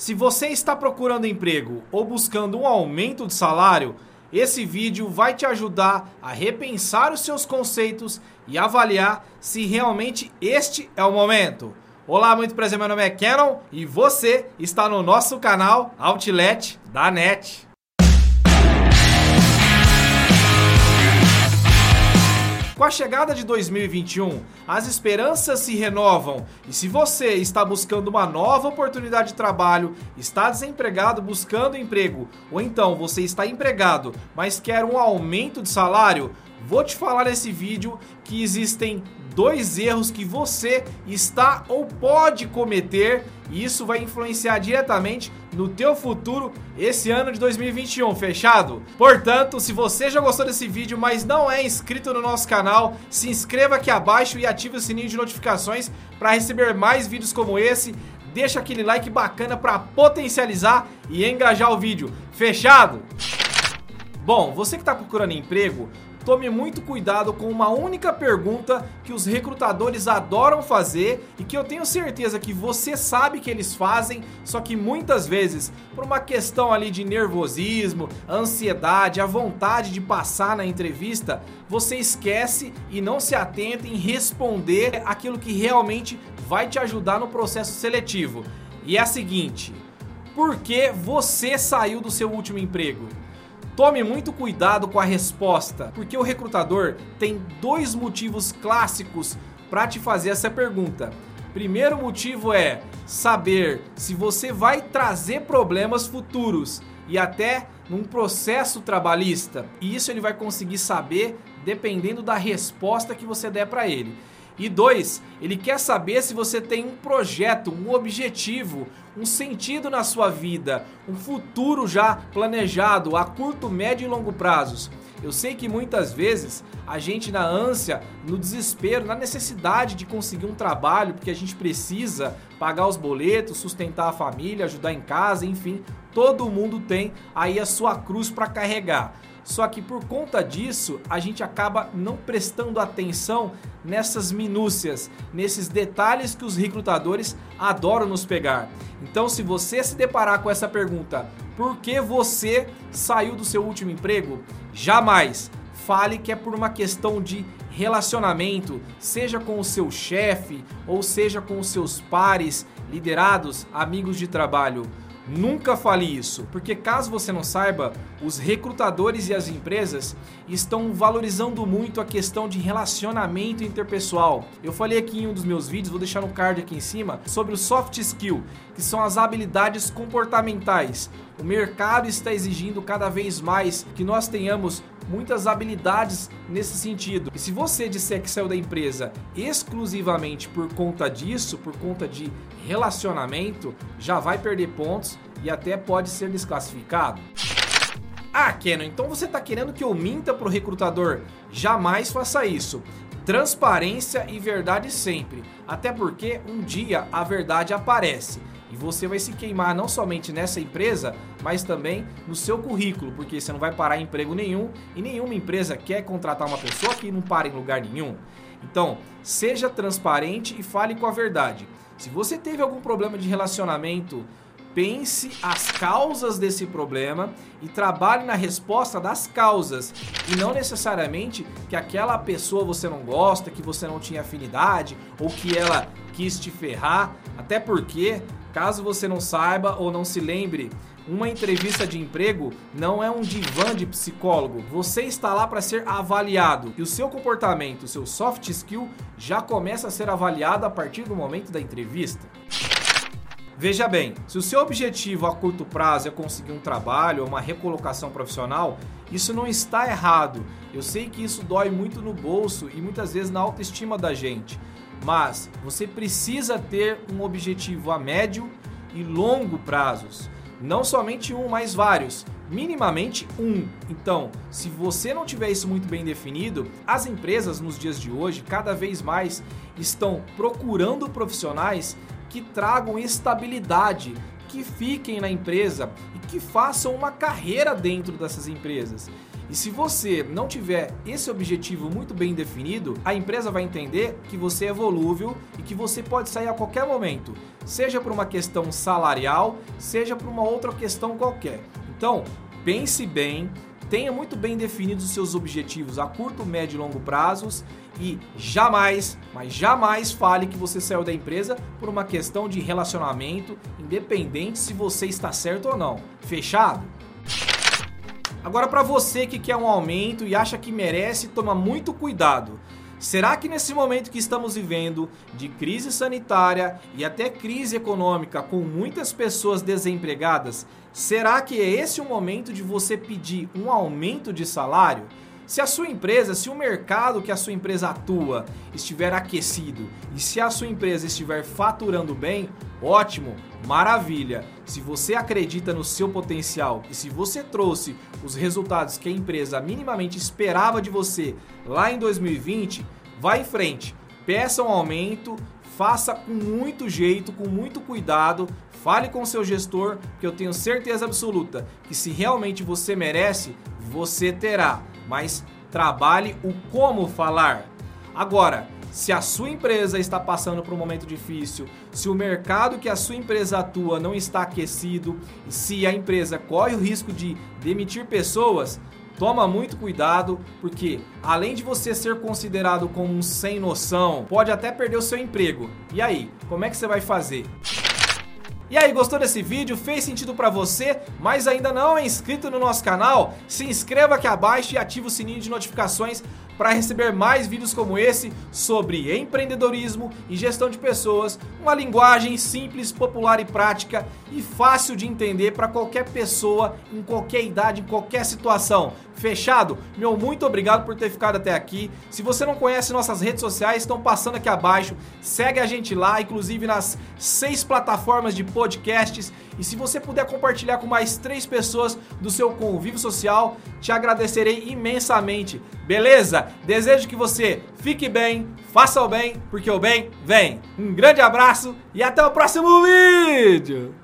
Se você está procurando emprego ou buscando um aumento de salário, esse vídeo vai te ajudar a repensar os seus conceitos e avaliar se realmente este é o momento. Olá, muito prazer, meu nome é Canon e você está no nosso canal Outlet da NET. Com a chegada de 2021, as esperanças se renovam. E se você está buscando uma nova oportunidade de trabalho, está desempregado buscando emprego, ou então você está empregado, mas quer um aumento de salário, vou te falar nesse vídeo que existem dois erros que você está ou pode cometer e isso vai influenciar diretamente no teu futuro esse ano de 2021, fechado? Portanto, se você já gostou desse vídeo, mas não é inscrito no nosso canal, se inscreva aqui abaixo e ative o sininho de notificações para receber mais vídeos como esse. Deixa aquele like bacana para potencializar e engajar o vídeo. Fechado? Bom, você que está procurando emprego, tome muito cuidado com uma única pergunta que os recrutadores adoram fazer e que eu tenho certeza que você sabe que eles fazem, só que muitas vezes, por uma questão ali de nervosismo, ansiedade, a vontade de passar na entrevista, você esquece e não se atenta em responder aquilo que realmente vai te ajudar no processo seletivo. E é a seguinte: por que você saiu do seu último emprego? Tome muito cuidado com a resposta, porque o recrutador tem dois motivos clássicos para te fazer essa pergunta. Primeiro motivo é saber se você vai trazer problemas futuros e até num processo trabalhista. E isso ele vai conseguir saber dependendo da resposta que você der para ele. E dois, ele quer saber se você tem um projeto, um objetivo, um sentido na sua vida, um futuro já planejado a curto, médio e longo prazos. Eu sei que muitas vezes a gente na ânsia, no desespero, na necessidade de conseguir um trabalho, porque a gente precisa pagar os boletos, sustentar a família, ajudar em casa, enfim, todo mundo tem aí a sua cruz para carregar. Só que por conta disso, a gente acaba não prestando atenção nessas minúcias, nesses detalhes que os recrutadores adoram nos pegar. Então, se você se deparar com essa pergunta, por que você saiu do seu último emprego? Jamais fale que é por uma questão de relacionamento, seja com o seu chefe ou seja com os seus pares, liderados, amigos de trabalho. Nunca fale isso, porque caso você não saiba, os recrutadores e as empresas estão valorizando muito a questão de relacionamento interpessoal. Eu falei aqui em um dos meus vídeos, vou deixar no card aqui em cima, sobre o soft skill, que são as habilidades comportamentais. O mercado está exigindo cada vez mais que nós tenhamos muitas habilidades nesse sentido. E se você disser que saiu da empresa exclusivamente por conta disso, por conta de relacionamento, já vai perder pontos e até pode ser desclassificado. Ah, Kenan, então você está querendo que eu minta pro recrutador? Jamais faça isso. Transparência e verdade sempre. Até porque um dia a verdade aparece. E você vai se queimar não somente nessa empresa, mas também no seu currículo, porque você não vai parar em emprego nenhum e nenhuma empresa quer contratar uma pessoa que não para em lugar nenhum. Então, seja transparente e fale com a verdade. Se você teve algum problema de relacionamento, pense as causas desse problema e trabalhe na resposta das causas e não necessariamente que aquela pessoa você não gosta, que você não tinha afinidade ou que ela quis te ferrar, até porque Caso você não saiba ou não se lembre, uma entrevista de emprego não é um divã de psicólogo. Você está lá para ser avaliado e o seu comportamento, o seu soft skill já começa a ser avaliado a partir do momento da entrevista. Veja bem, se o seu objetivo a curto prazo é conseguir um trabalho ou uma recolocação profissional, isso não está errado. Eu sei que isso dói muito no bolso e muitas vezes na autoestima da gente mas você precisa ter um objetivo a médio e longo prazos. Não somente um, mas vários. Minimamente um. Então, se você não tiver isso muito bem definido, as empresas nos dias de hoje cada vez mais estão procurando profissionais que tragam estabilidade, que fiquem na empresa e que façam uma carreira dentro dessas empresas. E se você não tiver esse objetivo muito bem definido, a empresa vai entender que você é volúvel e que você pode sair a qualquer momento, seja por uma questão salarial, seja por uma outra questão qualquer. Então, pense bem, tenha muito bem definidos os seus objetivos a curto, médio e longo prazos e jamais, mas jamais fale que você saiu da empresa por uma questão de relacionamento, independente se você está certo ou não. Fechado? Agora para você que quer um aumento e acha que merece, toma muito cuidado. Será que nesse momento que estamos vivendo de crise sanitária e até crise econômica com muitas pessoas desempregadas, será que é esse o momento de você pedir um aumento de salário? Se a sua empresa, se o mercado que a sua empresa atua estiver aquecido e se a sua empresa estiver faturando bem, ótimo, maravilha. Se você acredita no seu potencial e se você trouxe os resultados que a empresa minimamente esperava de você lá em 2020, vá em frente, peça um aumento, faça com muito jeito, com muito cuidado, fale com seu gestor, que eu tenho certeza absoluta que se realmente você merece, você terá mas trabalhe o como falar. Agora, se a sua empresa está passando por um momento difícil, se o mercado que a sua empresa atua não está aquecido, se a empresa corre o risco de demitir pessoas, toma muito cuidado, porque além de você ser considerado como um sem noção, pode até perder o seu emprego. E aí, como é que você vai fazer? E aí, gostou desse vídeo? Fez sentido para você, mas ainda não é inscrito no nosso canal? Se inscreva aqui abaixo e ative o sininho de notificações para receber mais vídeos como esse sobre empreendedorismo e gestão de pessoas, uma linguagem simples, popular e prática e fácil de entender para qualquer pessoa, em qualquer idade, em qualquer situação. Fechado? Meu muito obrigado por ter ficado até aqui. Se você não conhece nossas redes sociais, estão passando aqui abaixo. Segue a gente lá, inclusive nas seis plataformas de podcasts. E se você puder compartilhar com mais três pessoas do seu convívio social, te agradecerei imensamente. Beleza? Desejo que você fique bem, faça o bem, porque o bem vem. Um grande abraço e até o próximo vídeo!